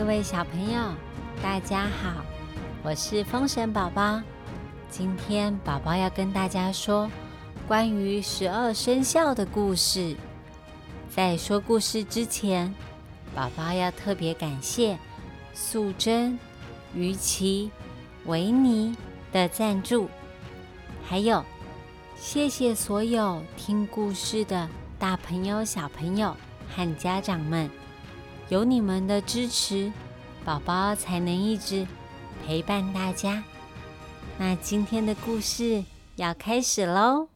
各位小朋友，大家好，我是风神宝宝。今天宝宝要跟大家说关于十二生肖的故事。在说故事之前，宝宝要特别感谢素贞、于琪、维尼的赞助，还有谢谢所有听故事的大朋友、小朋友和家长们。有你们的支持，宝宝才能一直陪伴大家。那今天的故事要开始喽！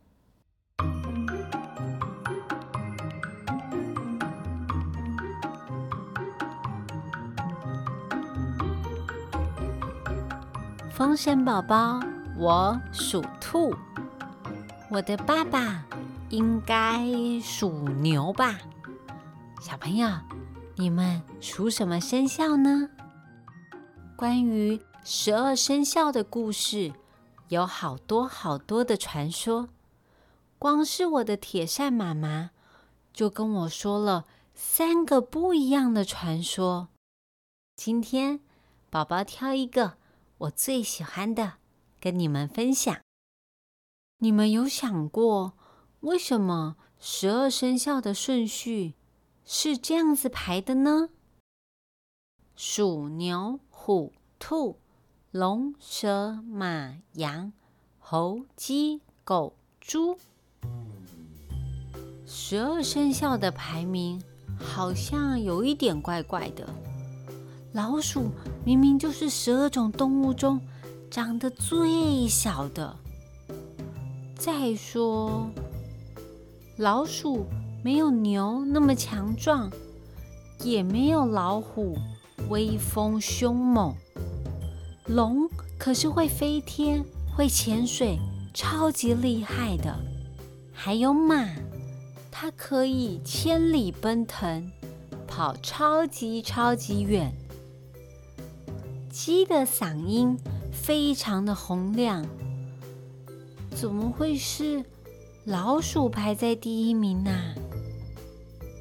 风神宝宝，我属兔，我的爸爸应该属牛吧？小朋友。你们属什么生肖呢？关于十二生肖的故事有好多好多的传说。光是我的铁扇妈妈就跟我说了三个不一样的传说。今天宝宝挑一个我最喜欢的跟你们分享。你们有想过为什么十二生肖的顺序？是这样子排的呢：鼠、牛、虎、兔、龙、蛇、马、羊、猴、鸡、狗、猪。十二生肖的排名好像有一点怪怪的。老鼠明明就是十二种动物中长得最小的。再说，老鼠。没有牛那么强壮，也没有老虎威风凶猛。龙可是会飞天、会潜水、超级厉害的。还有马，它可以千里奔腾，跑超级超级远。鸡的嗓音非常的洪亮，怎么会是老鼠排在第一名呢？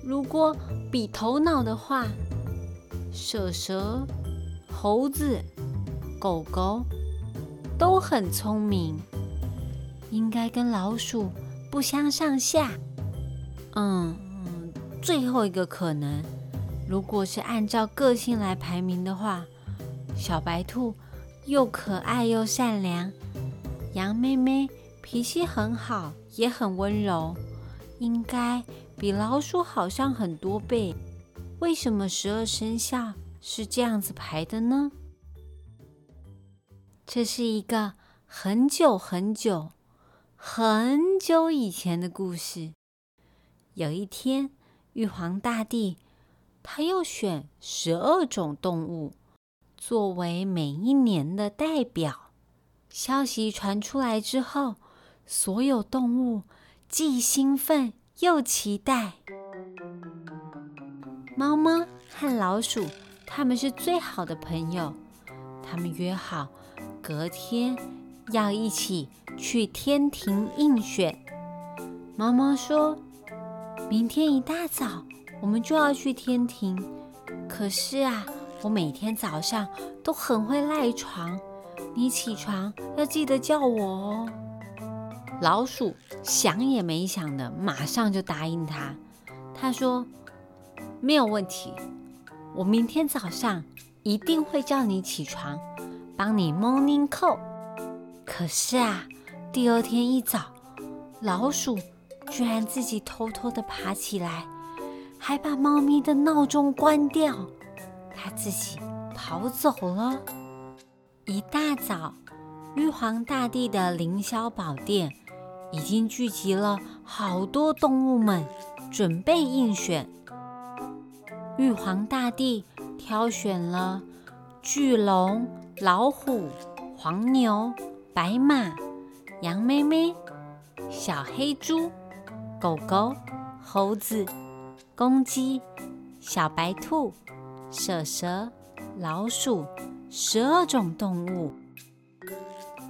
如果比头脑的话，蛇蛇、猴子、狗狗都很聪明，应该跟老鼠不相上下。嗯，最后一个可能，如果是按照个性来排名的话，小白兔又可爱又善良，羊妹妹脾气很好，也很温柔，应该。比老鼠好上很多倍，为什么十二生肖是这样子排的呢？这是一个很久很久很久以前的故事。有一天，玉皇大帝他要选十二种动物作为每一年的代表。消息传出来之后，所有动物既兴奋。又期待，猫猫和老鼠他们是最好的朋友。他们约好隔天要一起去天庭应选。猫猫说：“明天一大早我们就要去天庭，可是啊，我每天早上都很会赖床，你起床要记得叫我哦。”老鼠想也没想的，马上就答应他。他说：“没有问题，我明天早上一定会叫你起床，帮你 morning call。”可是啊，第二天一早，老鼠居然自己偷偷的爬起来，还把猫咪的闹钟关掉，它自己跑走了。一大早，玉皇大帝的凌霄宝殿。已经聚集了好多动物们，准备应选。玉皇大帝挑选了巨龙、老虎、黄牛、白马、羊妹妹、小黑猪、狗狗、猴子、公鸡、小白兔、蛇蛇、老鼠，十二种动物。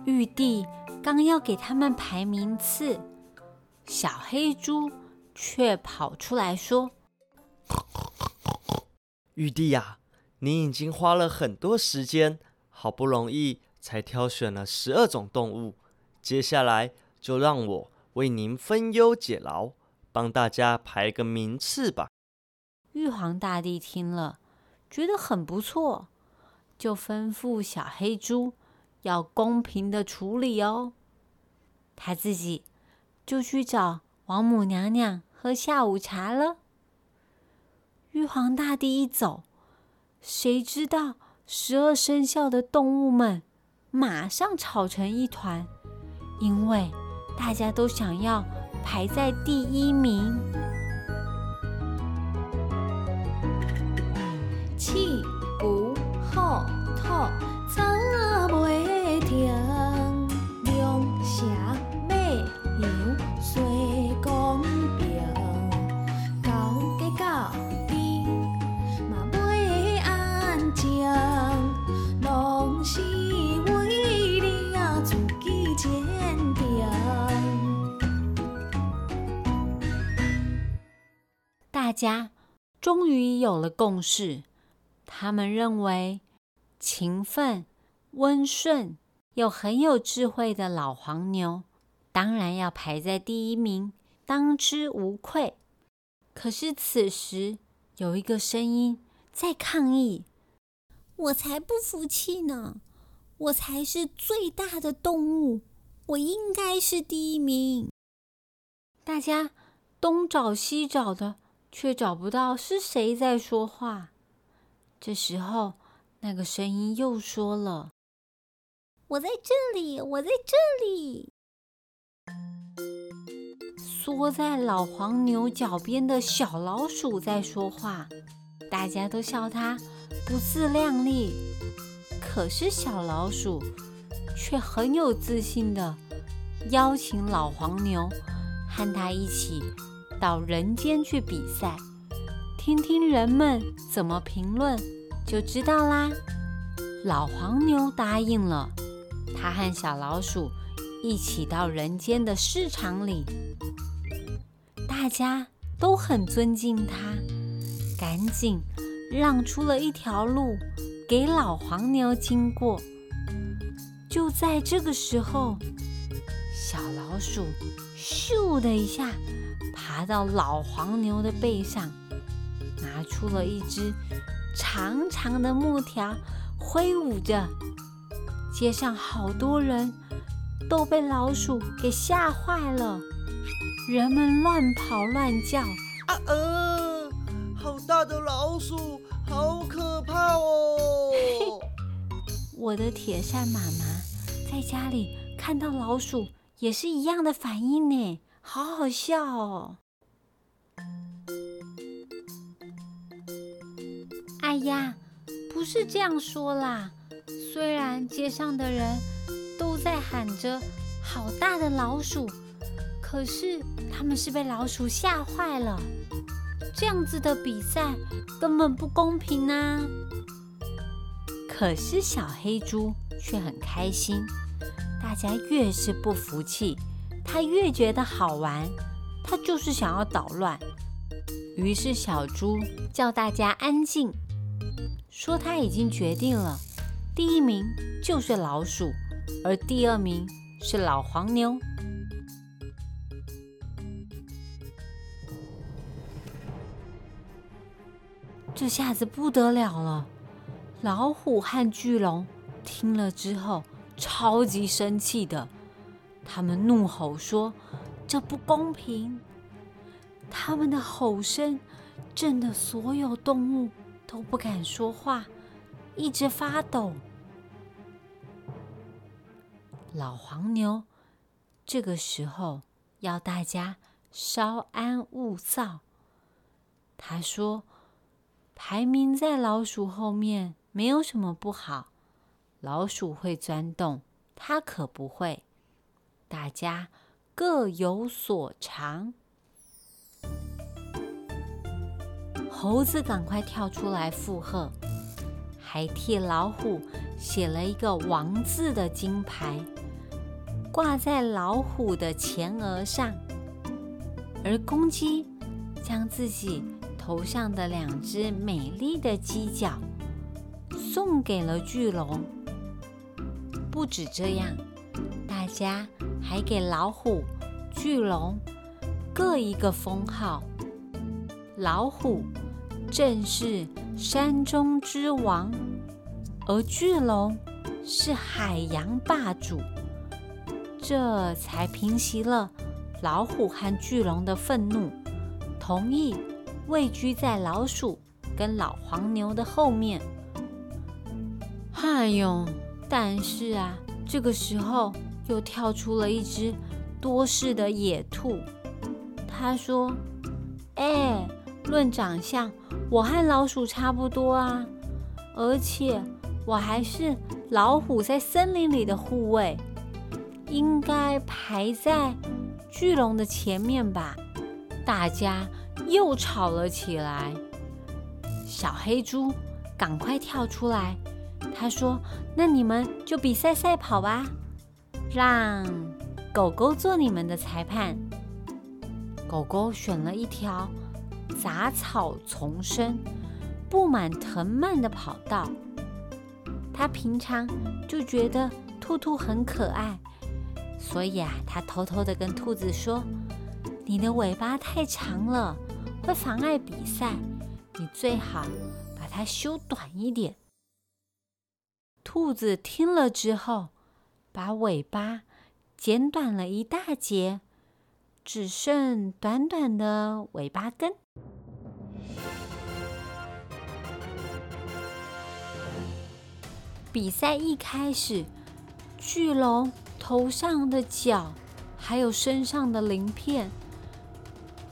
玉帝。刚要给他们排名次，小黑猪却跑出来说：“玉帝呀，你已经花了很多时间，好不容易才挑选了十二种动物。接下来就让我为您分忧解劳，帮大家排个名次吧。玉皇大帝听了，觉得很不错，就吩咐小黑猪要公平的处理哦。他自己就去找王母娘娘喝下午茶了。玉皇大帝一走。谁知道十二生肖的动物们马上吵成一团，因为大家都想要排在第一名。气不好透，家终于有了共识。他们认为，勤奋、温顺又很有智慧的老黄牛，当然要排在第一名，当之无愧。可是此时有一个声音在抗议：“我才不服气呢！我才是最大的动物，我应该是第一名。”大家东找西找的，却找不到是谁在说话。这时候，那个声音又说了：“我在这里，我在这里。”缩在老黄牛脚边的小老鼠在说话，大家都笑它不自量力。可是小老鼠却很有自信的邀请老黄牛和他一起到人间去比赛。听听人们怎么评论，就知道啦。老黄牛答应了，他和小老鼠一起到人间的市场里，大家都很尊敬他，赶紧让出了一条路给老黄牛经过。就在这个时候，小老鼠咻的一下爬到老黄牛的背上。拿出了一只长长的木条，挥舞着。街上好多人都被老鼠给吓坏了，人们乱跑乱叫。啊呃，好大的老鼠，好可怕哦！我的铁扇妈妈在家里看到老鼠也是一样的反应呢，好好笑哦。哎呀，不是这样说啦！虽然街上的人都在喊着“好大的老鼠”，可是他们是被老鼠吓坏了。这样子的比赛根本不公平啊！可是小黑猪却很开心。大家越是不服气，他越觉得好玩。他就是想要捣乱。于是小猪叫大家安静。说他已经决定了，第一名就是老鼠，而第二名是老黄牛。这下子不得了了！老虎和巨龙听了之后，超级生气的，他们怒吼说：“这不公平！”他们的吼声震得所有动物。都不敢说话，一直发抖。老黄牛这个时候要大家稍安勿躁。他说：“排名在老鼠后面没有什么不好，老鼠会钻洞，它可不会。大家各有所长。”猴子赶快跳出来附和，还替老虎写了一个“王”字的金牌，挂在老虎的前额上。而公鸡将自己头上的两只美丽的犄角送给了巨龙。不止这样，大家还给老虎、巨龙各一个封号。老虎正是山中之王，而巨龙是海洋霸主。这才平息了老虎和巨龙的愤怒，同意位居在老鼠跟老黄牛的后面。哎呦！但是啊，这个时候又跳出了一只多事的野兔。他说：“哎，论长相，我和老鼠差不多啊，而且我还是老虎在森林里的护卫，应该排在巨龙的前面吧？”大家又吵了起来。小黑猪赶快跳出来。他说：“那你们就比赛赛跑吧，让狗狗做你们的裁判。”狗狗选了一条杂草丛生、布满藤蔓的跑道。它平常就觉得兔兔很可爱，所以啊，它偷偷的跟兔子说：“你的尾巴太长了，会妨碍比赛，你最好把它修短一点。”兔子听了之后，把尾巴剪短了一大截，只剩短短的尾巴根。比赛一开始，巨龙头上的角还有身上的鳞片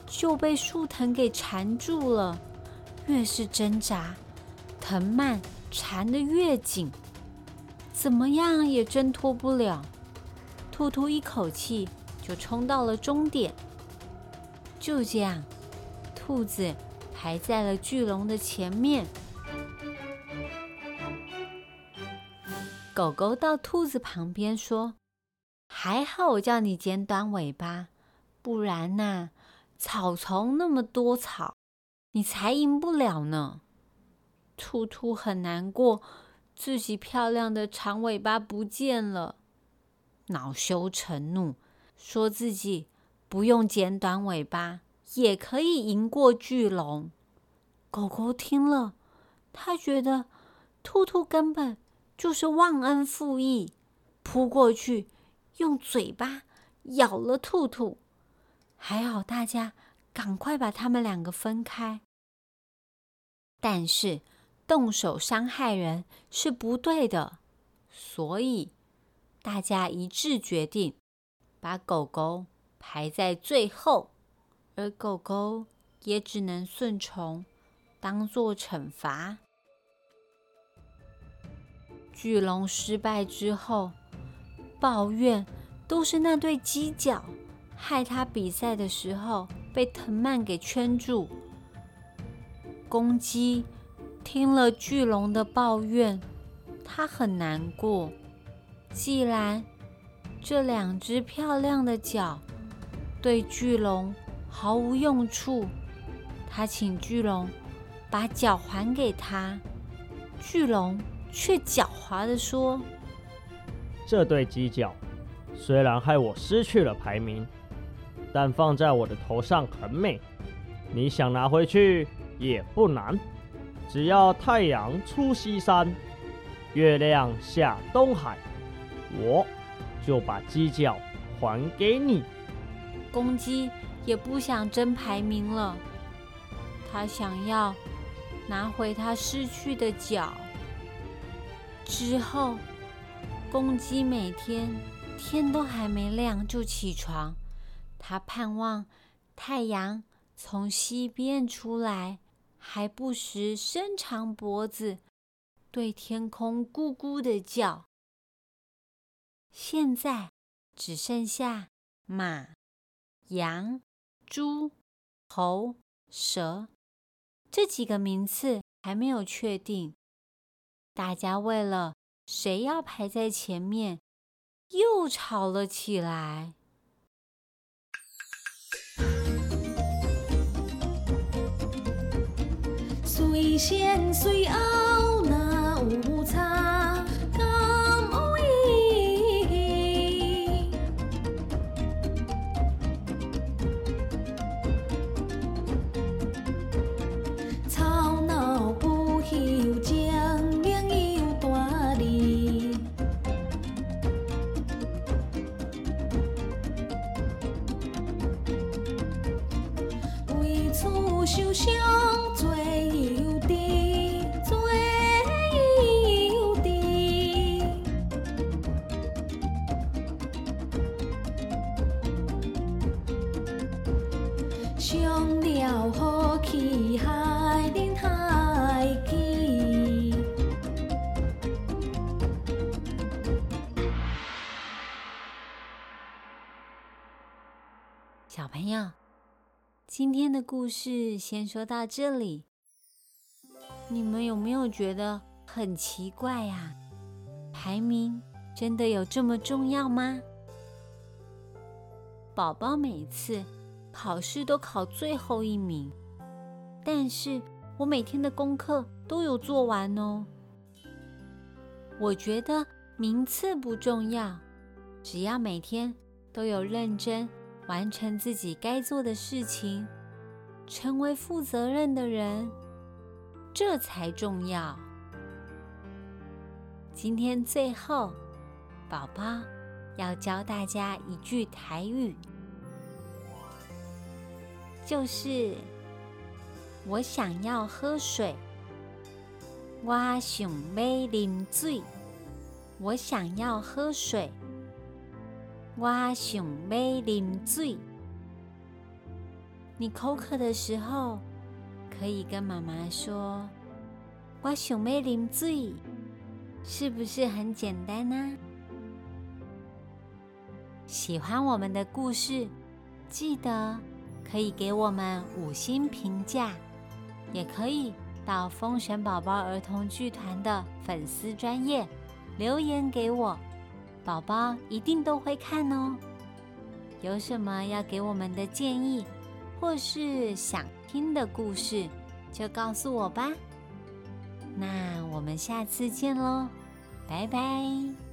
就被树藤给缠住了，越是挣扎，藤蔓缠得越紧。怎么样也挣脱不了，兔兔一口气就冲到了终点。就这样，兔子排在了巨龙的前面。狗狗到兔子旁边说：“还好我叫你剪短尾巴，不然呐，草丛那么多草，你才赢不了呢。”兔兔很难过。自己漂亮的长尾巴不见了，恼羞成怒，说自己不用剪短尾巴也可以赢过巨龙。狗狗听了，他觉得兔兔根本就是忘恩负义，扑过去用嘴巴咬了兔兔。还好大家赶快把他们两个分开，但是。动手伤害人是不对的，所以大家一致决定把狗狗排在最后，而狗狗也只能顺从，当做惩罚。巨龙失败之后，抱怨都是那对犄角害他比赛的时候被藤蔓给圈住，公鸡。听了巨龙的抱怨，他很难过。既然这两只漂亮的脚对巨龙毫无用处，他请巨龙把脚还给他。巨龙却狡猾的说：“这对犄角虽然害我失去了排名，但放在我的头上很美，你想拿回去也不难。”只要太阳出西山，月亮下东海，我就把犄角还给你。公鸡也不想争排名了，他想要拿回他失去的角。之后，公鸡每天天都还没亮就起床，他盼望太阳从西边出来。还不时伸长脖子，对天空咕咕的叫。现在只剩下马、羊、猪、猴、蛇这几个名次还没有确定。大家为了谁要排在前面，又吵了起来。危险随后，今天的故事先说到这里。你们有没有觉得很奇怪呀、排名真的有这么重要吗？宝宝每次考试都考最后一名，但是我每天的功课都有做完哦。我觉得名次不重要，只要每天都有认真完成自己该做的事情，成为负责任的人，这才重要。今天最后，宝宝要教大家一句台语，就是“我想要喝水”。我想要，喝水。我想要啉水。你口渴的时候，可以跟妈妈说：“我想要啉水。”是不是很简单呢、喜欢我们的故事，记得可以给我们五星评价，也可以到风神宝宝儿童剧团的粉丝专业留言给我，宝宝一定都会看哦。有什么要给我们的建议，或是想听的故事，就告诉我吧。那我们下次见喽，拜拜。